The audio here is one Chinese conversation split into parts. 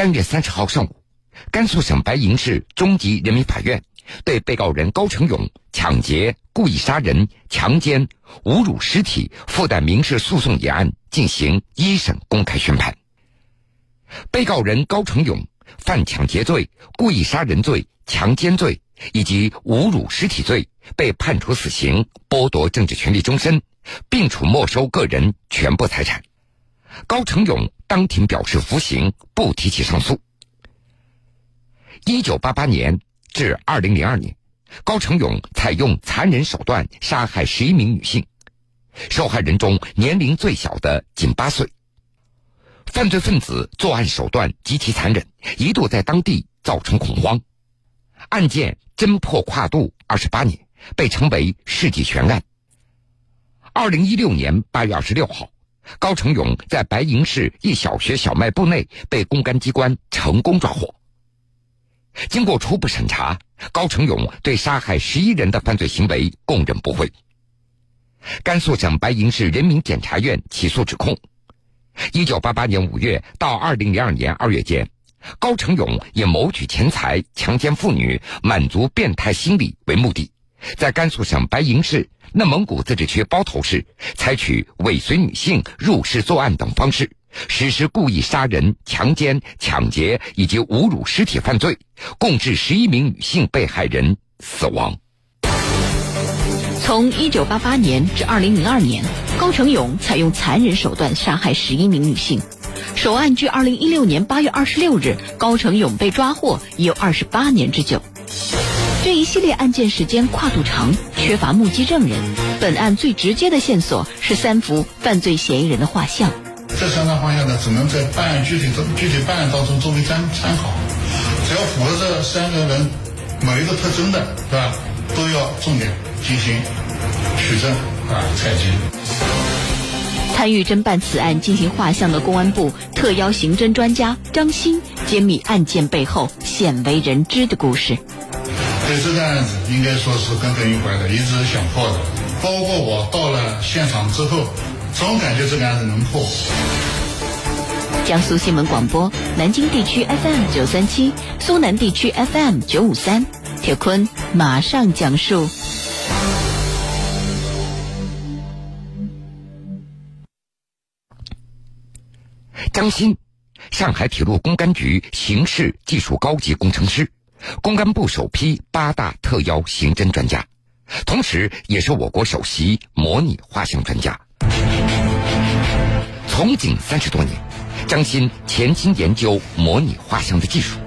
三月三十号上午，甘肃省白银市中级人民法院对被告人高成勇抢劫、故意杀人、强奸、侮辱尸体附带民事诉讼一案进行一审公开宣判。被告人高成勇犯抢劫罪、故意杀人罪、强奸罪以及侮辱尸体罪，被判处死刑，剥夺政治权利终身，并处没收个人全部财产。高成勇当庭表示服刑，不提起上诉。一九八八年至二零零二年，高成勇采用残忍手段杀害十一名女性，受害人中年龄最小的仅八岁。犯罪分子作案手段极其残忍，一度在当地造成恐慌。案件侦破跨度二十八年，被称为世纪悬案。二零一六年八月二十六号。高成勇在白银市一小学小卖部内被公安机关成功抓获。经过初步审查，高成勇对杀害十一人的犯罪行为供认不讳。甘肃省白银市人民检察院起诉指控：一九八八年五月到二零零二年二月间，高成勇以谋取钱财、强奸妇女、满足变态心理为目的。在甘肃省白银市、内蒙古自治区包头市，采取尾随女性入室作案等方式，实施故意杀人、强奸、抢劫以及侮辱尸体犯罪，共致十一名女性被害人死亡。从一九八八年至二零零二年，高成勇采用残忍手段杀害十一名女性，首案距二零一六年八月二十六日高成勇被抓获已有二十八年之久。这一系列案件时间跨度长，缺乏目击证人。本案最直接的线索是三幅犯罪嫌疑人的画像。这三张画像呢，只能在办案具体中、具体办案当中作为参参考。只要符合这三个人某一个特征的，是吧？都要重点进行取证啊，采集。参与侦办此案进行画像的公安部特邀刑侦专家张鑫，揭秘案件背后鲜为人知的故事。对这个案子，应该说是耿耿于怀的，一直想破的。包括我到了现场之后，总感觉这个案子能破。江苏新闻广播，南京地区 FM 九三七，苏南地区 FM 九五三，铁坤马上讲述。张鑫，上海铁路公安局刑事技术高级工程师。公安部首批八大特邀刑侦专家，同时也是我国首席模拟画像专家。从警三十多年，张鑫潜心研究模拟画像的技术，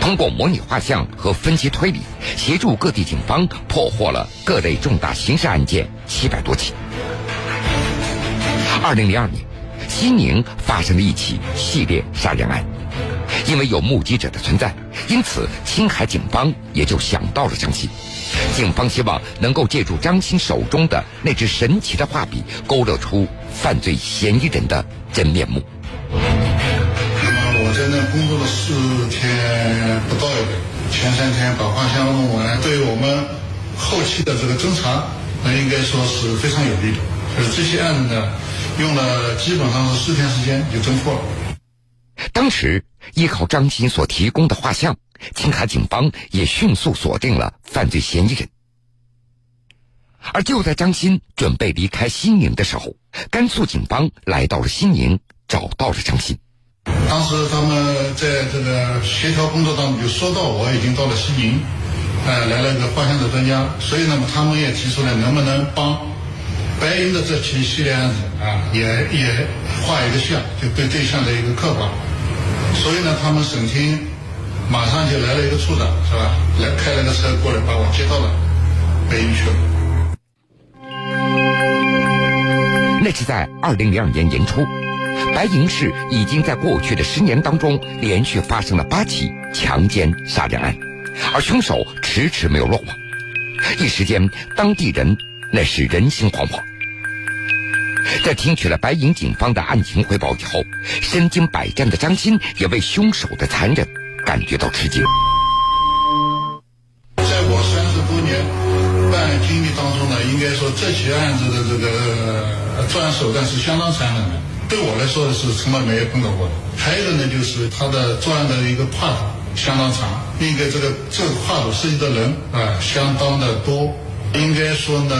通过模拟画像和分析推理，协助各地警方破获了各类重大刑事案件七百多起。二零零二年，西宁发生了一起系列杀人案。因为有目击者的存在，因此青海警方也就想到了张鑫。警方希望能够借助张鑫手中的那支神奇的画笔，勾勒出犯罪嫌疑人的真面目。那么我在那工作了四天不到一点，前三天把画像弄完，对于我们后期的这个侦查，那应该说是非常有利的。就是这些案子呢，用了基本上是四天时间就侦破了。当时依靠张鑫所提供的画像，青海警方也迅速锁定了犯罪嫌疑人。而就在张鑫准备离开西宁的时候，甘肃警方来到了西宁，找到了张鑫。当时他们在这个协调工作当中就说到我已经到了西宁，呃，来了一个画像的专家，所以那么他们也提出来能不能帮白银的这起系列案子啊，也也画一个像，就对对象的一个刻画。所以呢，他们省厅马上就来了一个处长，是吧？来开了个车过来，把我接到了白银去了。那是在二零零二年年初，白银市已经在过去的十年当中连续发生了八起强奸杀人案，而凶手迟迟没有落网，一时间当地人那是人心惶惶。在听取了白银警方的案情汇报以后，身经百战的张鑫也为凶手的残忍感觉到吃惊。在我三十多年办案经历当中呢，应该说这起案子的这个作案手段是相当残忍的。对我来说是从来没有碰到过的。还有一个呢，就是他的作案的一个跨度相当长，应该这个这个跨度涉及的人啊相当的多。应该说呢，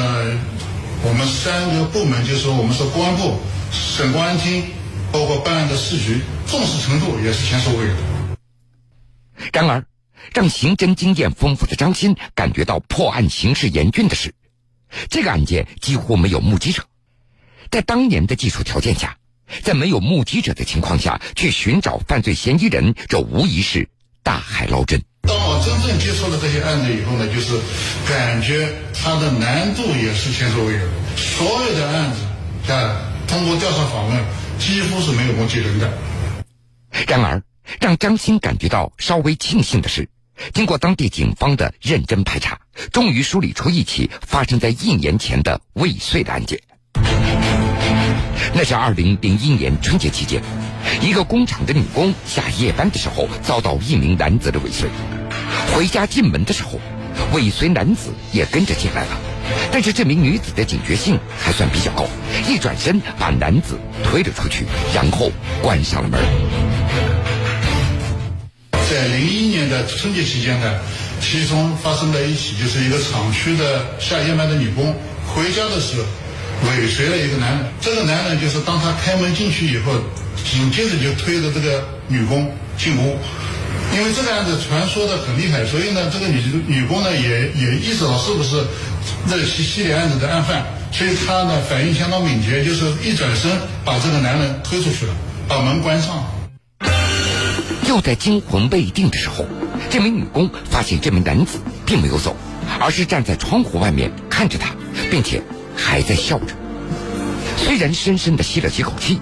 我们三个部门，就是说我们说公安部、省公安厅，包括办案的市局，重视程度也是前所未有的。然而，让刑侦经验丰富的张鑫感觉到破案形势严峻的是，这个案件几乎没有目击者。在当年的技术条件下，在没有目击者的情况下去寻找犯罪嫌疑人，这无疑是大海捞针。当我真正接触了这些案子以后呢，就是感觉它的难度也是前所未有的。所有的案子啊，通过调查访问，几乎是没有目击人的。然而，让张鑫感觉到稍微庆幸的是，经过当地警方的认真排查，终于梳理出一起发生在一年前的未遂的案件。那是二零零一年春节期间，一个工厂的女工下夜班的时候遭到一名男子的尾随，回家进门的时候，尾随男子也跟着进来了，但是这名女子的警觉性还算比较高，一转身把男子推了出去，然后关上了门。在零一年的春节期间呢，其中发生了一起，就是一个厂区的下夜班的女工回家的时候。尾随了一个男人，这个男人就是当他开门进去以后，紧接着就推着这个女工进屋。因为这个案子传说的很厉害，所以呢，这个女女工呢也也意识到是不是这起系列案子的案犯，所以她呢反应相当敏捷，就是一转身把这个男人推出去了，把门关上。又在惊魂未定的时候，这名女工发现这名男子并没有走，而是站在窗户外面看着他，并且。还在笑着，虽然深深的吸了几口气，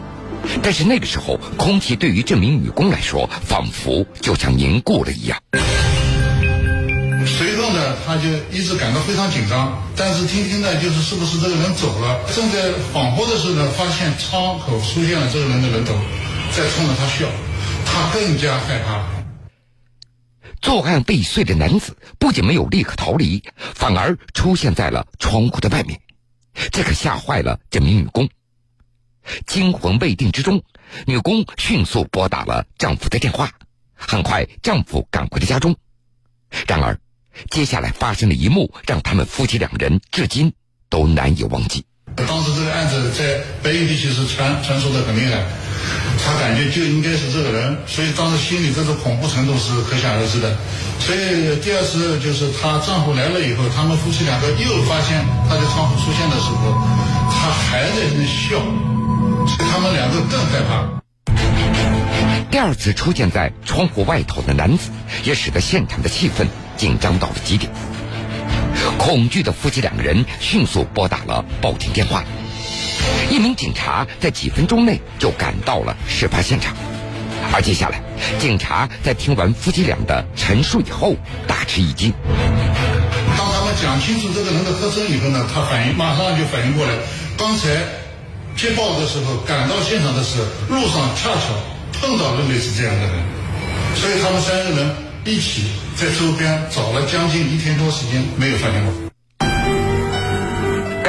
但是那个时候空气对于这名女工来说，仿佛就像凝固了一样。随后呢，他就一直感到非常紧张，但是听听呢，就是是不是这个人走了？正在恍惚的时候呢，发现窗口出现了这个人的人头，在冲着他笑，他更加害怕。作案未遂的男子不仅没有立刻逃离，反而出现在了窗户的外面。这可吓坏了这名女工，惊魂未定之中，女工迅速拨打了丈夫的电话。很快，丈夫赶回了家中。然而，接下来发生的一幕让他们夫妻两人至今都难以忘记。当时这个案子在北京地区是传传说的很厉害，他感觉就应该是这个人，所以当时心里这种恐怖程度是可想而知的。所以第二次就是她丈夫来了以后，他们夫妻两个又发现他在窗户出现的时候，他还在那笑，所以他们两个更害怕。第二次出现在窗户外头的男子，也使得现场的气氛紧张到了极点。恐惧的夫妻两个人迅速拨打了报警电话，一名警察在几分钟内就赶到了事发现场。而接下来，警察在听完夫妻俩的陈述以后，大吃一惊。当他们讲清楚这个人的特征以后呢，他反应马上就反应过来，刚才接报的时候赶到现场的时候，路上恰巧碰到了类似这样的人，所以他们三个人一起在周边找了将近一天多时间，没有发现过。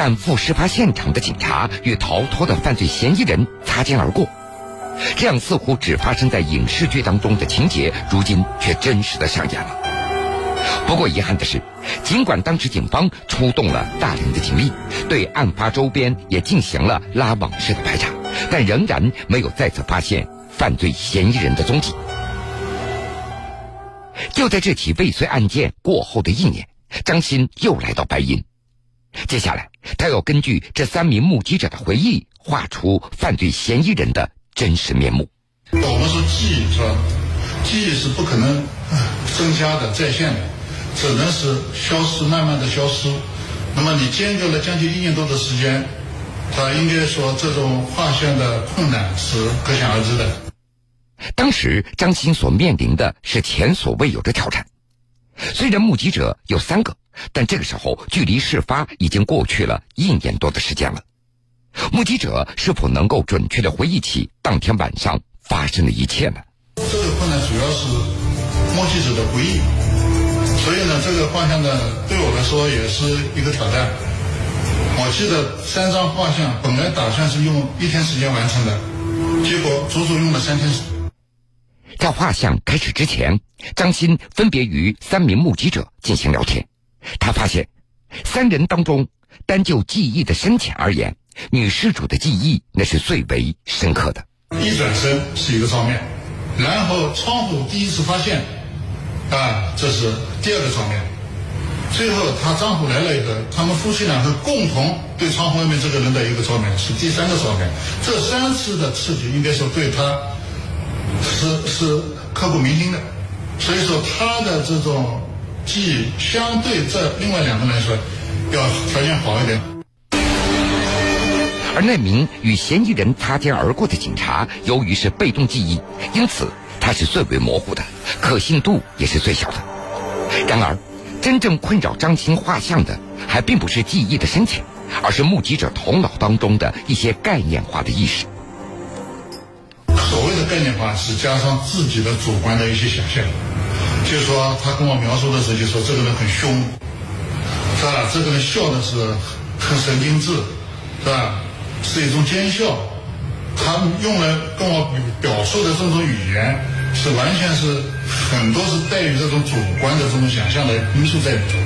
赶赴事发现场的警察与逃脱的犯罪嫌疑人擦肩而过。这样似乎只发生在影视剧当中的情节，如今却真实的上演了。不过遗憾的是，尽管当时警方出动了大量的警力，对案发周边也进行了拉网式的排查，但仍然没有再次发现犯罪嫌疑人的踪迹。就在这起未遂案件过后的一年，张鑫又来到白银。接下来，他要根据这三名目击者的回忆，画出犯罪嫌疑人的。真实面目。我们说记忆是吧？记忆是不可能增加的、再现的，只能是消失，慢慢的消失。那么你间隔了将近一年多的时间，他应该说这种画像的困难是可想而知的。当时张鑫所面临的是前所未有的挑战。虽然目击者有三个，但这个时候距离事发已经过去了一年多的时间了。目击者是否能够准确的回忆起当天晚上发生的一切呢？这个困难主要是目击者的回忆，所以呢，这个画像呢，对我来说也是一个挑战。我记得三张画像本来打算是用一天时间完成的，结果足足用了三天。在画像开始之前，张鑫分别与三名目击者进行聊天。他发现，三人当中，单就记忆的深浅而言，女施主的记忆那是最为深刻的。一转身是一个照面，然后窗户第一次发现，啊，这是第二个照面。最后，她丈夫来了以后，他们夫妻两个共同对窗户外面这个人的一个照面是第三个照面。这三次的刺激，应该说对她是是刻骨铭心的。所以说，她的这种记忆相对这另外两个来说，要条件好一点。而那名与嫌疑人擦肩而过的警察，由于是被动记忆，因此他是最为模糊的，可信度也是最小的。然而。真正困扰张青画像的，还并不是记忆的深浅，而是目击者头脑当中的一些概念化的意识。所谓的概念化，是加上自己的主观的一些想象。就是说，他跟我描述的时候，就说这个人很凶，是吧？这个人笑的是很神经质，是吧？是一种奸笑。他用来跟我表述的这种语言。是完全是很多是带于这种主观的这种想象的因素在里头。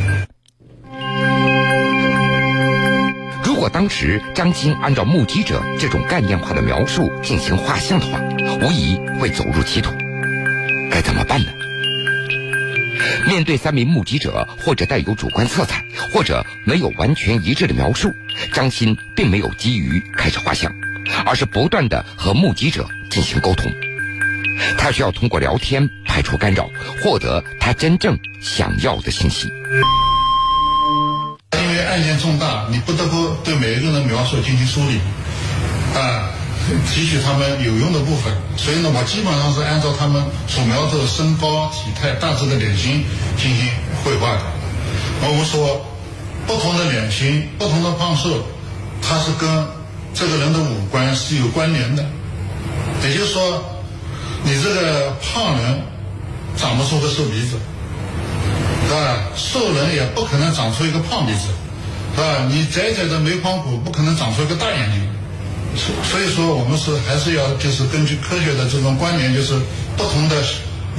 如果当时张晶按照目击者这种概念化的描述进行画像的话，无疑会走入歧途。该怎么办呢？面对三名目击者或者带有主观色彩，或者没有完全一致的描述，张鑫并没有急于开始画像，而是不断的和目击者进行沟通。他需要通过聊天排除干扰，获得他真正想要的信息。因为案件重大，你不得不对每一个人描述进行梳理，啊，提取他们有用的部分。所以呢，我基本上是按照他们所描述的身高、体态、大致的脸型进行绘画的。我们说，不同的脸型、不同的胖瘦，它是跟这个人的五官是有关联的，也就是说。你这个胖人长不出个瘦鼻子，是吧？瘦人也不可能长出一个胖鼻子，是吧？你窄窄的眉框骨不可能长出一个大眼睛，所以说我们是还是要就是根据科学的这种观点，就是不同的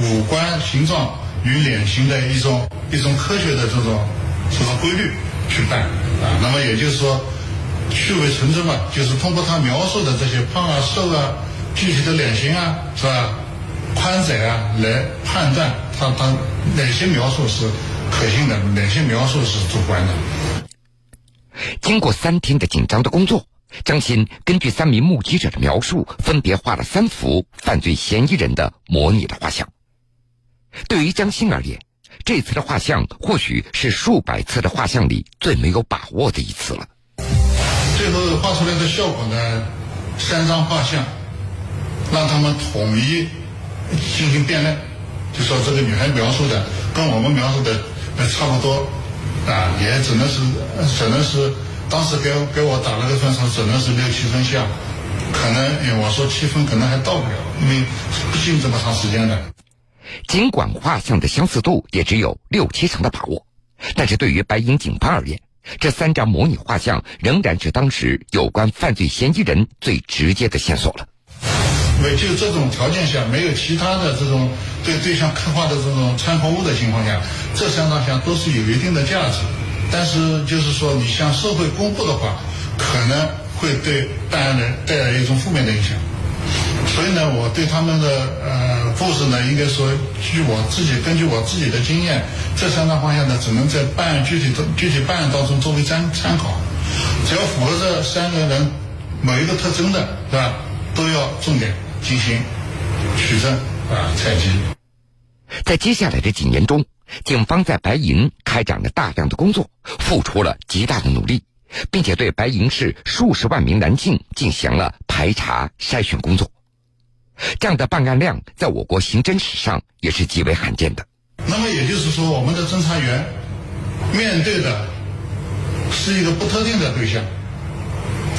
五官形状与脸型的一种一种科学的这种这种规律去办啊。那么也就是说，去伪存真嘛，就是通过他描述的这些胖啊瘦啊。具体的脸型啊，是吧？宽窄啊，来判断他他哪些描述是可信的，哪些描述是主观的。经过三天的紧张的工作，张鑫根据三名目击者的描述，分别画了三幅犯罪嫌疑人的模拟的画像。对于张鑫而言，这次的画像或许是数百次的画像里最没有把握的一次了。最后画出来的效果呢，三张画像。让他们统一进行辨认，就说这个女孩描述的跟我们描述的差不多，啊，也只能是只能是当时给给我打了个分数，只能是六七分下，可能我说七分可能还到不了，因为毕竟这么长时间的。尽管画像的相似度也只有六七成的把握，但是对于白银警方而言，这三张模拟画像仍然是当时有关犯罪嫌疑人最直接的线索了。为就这种条件下，没有其他的这种对对象刻画的这种参考物的情况下，这三张像都是有一定的价值。但是就是说，你向社会公布的话，可能会对办案人带来一种负面的影响。所以呢，我对他们的呃故事呢，应该说，据我自己根据我自己的经验，这三大方向呢，只能在办案具体的具体办案当中作为参参考。只要符合这三个人某一个特征的，是吧？都要重点。进行取证啊，采集。在接下来的几年中，警方在白银开展了大量的工作，付出了极大的努力，并且对白银市数十万名男性进行了排查筛选工作。这样的办案量，在我国刑侦史上也是极为罕见的。那么也就是说，我们的侦查员面对的是一个不特定的对象，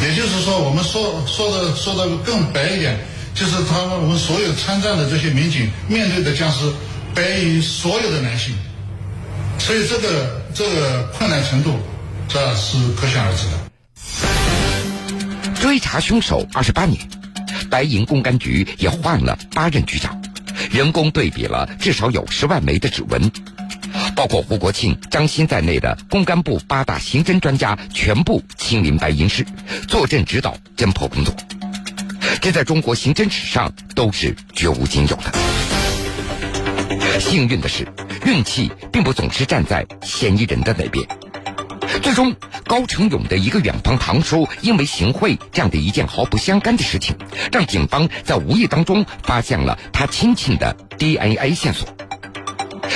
也就是说，我们说说的说的更白一点。就是他们，我们所有参战的这些民警面对的将是白银所有的男性，所以这个这个困难程度，这是可想而知的。追查凶手二十八年，白银公安局也换了八任局长，人工对比了至少有十万枚的指纹，包括胡国庆、张鑫在内的公安部八大刑侦专家全部亲临白银市，坐镇指导侦破工作。这在中国刑侦史上都是绝无仅有的。幸运的是，运气并不总是站在嫌疑人的那边。最终，高成勇的一个远房堂叔因为行贿这样的一件毫不相干的事情，让警方在无意当中发现了他亲戚的 DNA 线索。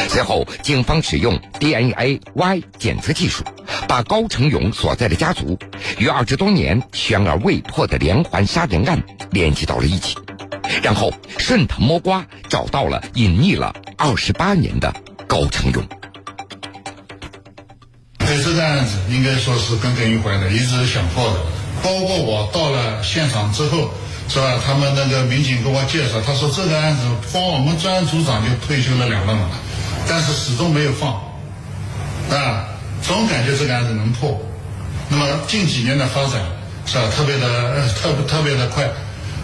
随后，警方使用 DNA Y 检测技术，把高成勇所在的家族与二十多年悬而未破的连环杀人案联系到了一起，然后顺藤摸瓜找到了隐匿了二十八年的高成勇。对这个案子，应该说是耿耿于怀的，一直想破的。包括我到了现场之后，是吧？他们那个民警给我介绍，他说这个案子光我们专案组长就退休了两任了，但是始终没有放，啊，总感觉这个案子能破。那么近几年的发展是吧？特别的特特别的快，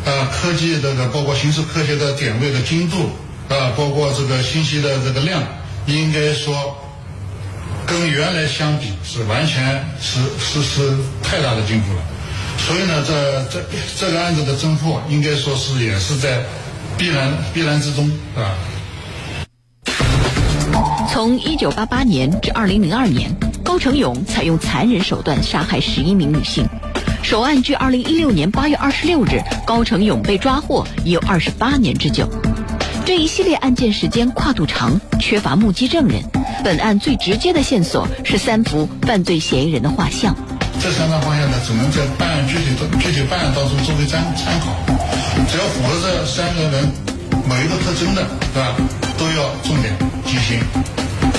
啊，科技这个包括刑事科学的点位的精度啊，包括这个信息的这个量，应该说。跟原来相比是完全是是是太大的进步了，所以呢，这这这个案子的侦破应该说是也是在必然必然之中，啊？从一九八八年至二零零二年，高成勇采用残忍手段杀害十一名女性，首案距二零一六年八月二十六日高成勇被抓获已有二十八年之久。这一系列案件时间跨度长，缺乏目击证人。本案最直接的线索是三幅犯罪嫌疑人的画像。这三张画像呢，只能在办案具体的具体办案当中作为参参考。只要符合这三个人某一个特征的，是吧？都要重点进行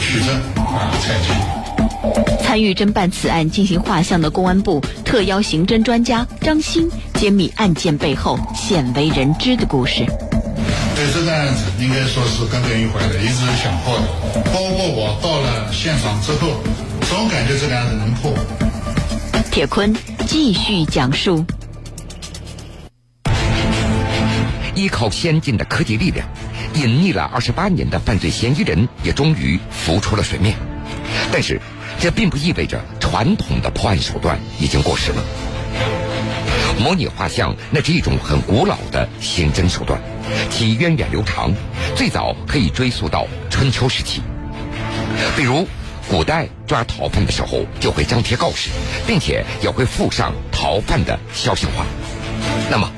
取证啊，采集。参与侦办此案进行画像的公安部特邀刑侦专家张鑫，揭秘案件背后鲜为人知的故事。对这个案子，应该说是耿耿于怀的，一直想破的。包括我到了现场之后，总感觉这个案子能破。铁坤继续讲述：依靠先进的科技力量，隐匿了二十八年的犯罪嫌疑人也终于浮出了水面。但是，这并不意味着传统的破案手段已经过时了。模拟画像，那是一种很古老的刑侦手段，其源远流长，最早可以追溯到春秋时期。比如，古代抓逃犯的时候，就会张贴告示，并且也会附上逃犯的肖像画。那么，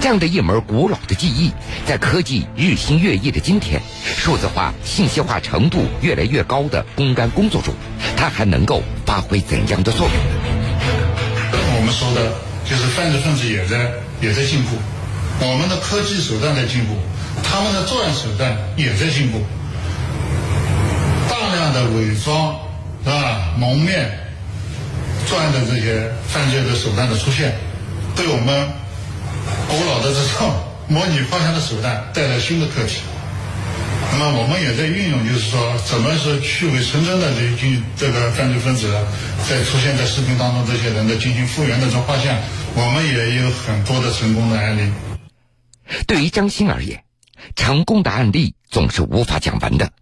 这样的一门古老的技艺，在科技日新月异的今天，数字化、信息化程度越来越高的公安工作中，它还能够发挥怎样的作用？我们说的。就是犯罪分子也在也在进步，我们的科技手段在进步，他们的作案手段也在进步。大量的伪装是吧？蒙面作案的这些犯罪的手段的出现，对我们古老的这种 模拟画像的手段带来新的课题。那么我们也在运用，就是说，怎么是去伪存真的这进这个犯罪分子，在出现在视频当中这些人的进行复原的这画像，我们也有很多的成功的案例。对于张欣而言，成功的案例总是无法讲完的，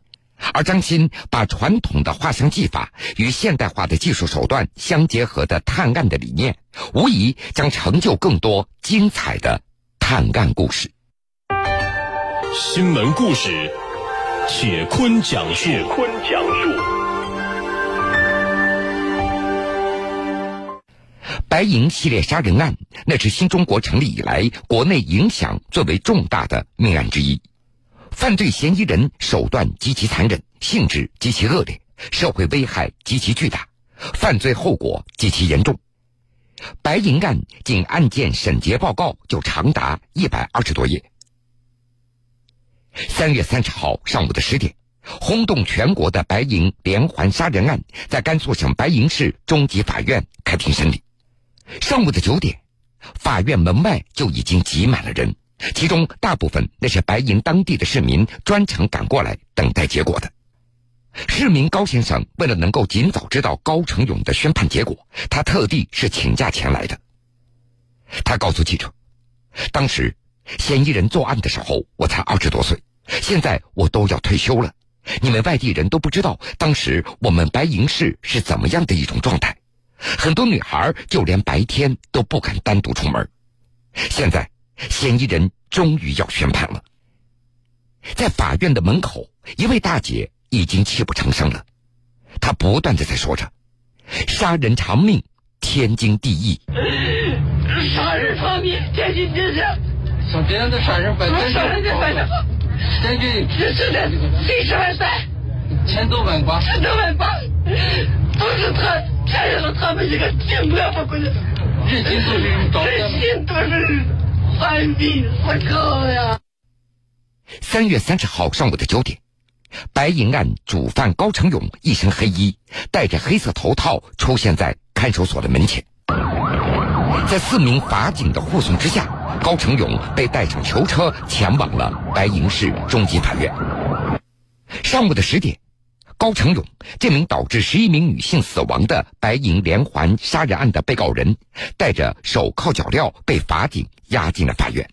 而张欣把传统的画像技法与现代化的技术手段相结合的探案的理念，无疑将成就更多精彩的探案故事。新闻故事。铁坤讲述。铁坤讲述。白银系列杀人案，那是新中国成立以来国内影响最为重大的命案之一。犯罪嫌疑人手段极其残忍，性质极其恶劣，社会危害极其巨大，犯罪后果极其严重。白银案仅案件审结报告就长达一百二十多页。三月三十号上午的十点，轰动全国的白银连环杀人案在甘肃省白银市中级法院开庭审理。上午的九点，法院门外就已经挤满了人，其中大部分那是白银当地的市民专程赶过来等待结果的。市民高先生为了能够尽早知道高成勇的宣判结果，他特地是请假前来的。他告诉记者，当时嫌疑人作案的时候我才二十多岁，现在我都要退休了。你们外地人都不知道，当时我们白银市是怎么样的一种状态。很多女孩就连白天都不敢单独出门。现在，嫌疑人终于要宣判了。在法院的门口，一位大姐已经泣不成声了，她不断的在说着：“杀人偿命，天经地义。”杀人偿命，天经地义。像这样的杀人犯，杀人犯的话，感觉这是的，几十万三，千多万八，千多万八，都是他骗了他们一个清白不过的，人心都是人心都是寒冰死靠呀。三月三十号上午的九点，白银案主犯高成勇一身黑衣，戴着黑色头套出现在看守所的门前。在四名法警的护送之下，高成勇被带上囚车前往了白银市中级法院。上午的十点，高成勇这名导致十一名女性死亡的白银连环杀人案的被告人，戴着手铐脚镣被法警押进了法院。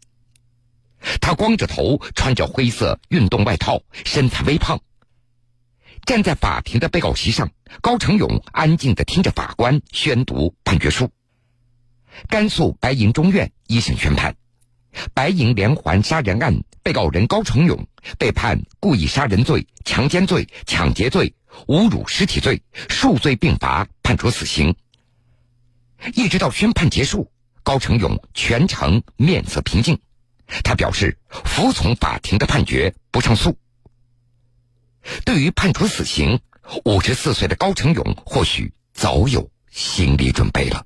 他光着头，穿着灰色运动外套，身材微胖。站在法庭的被告席上，高成勇安静地听着法官宣读判决书。甘肃白银中院一审宣判，白银连环杀人案被告人高成勇被判故意杀人罪、强奸罪、抢劫罪、侮辱尸体罪，数罪并罚，判处死刑。一直到宣判结束，高成勇全程面色平静，他表示服从法庭的判决，不上诉。对于判处死刑，五十四岁的高成勇或许早有心理准备了。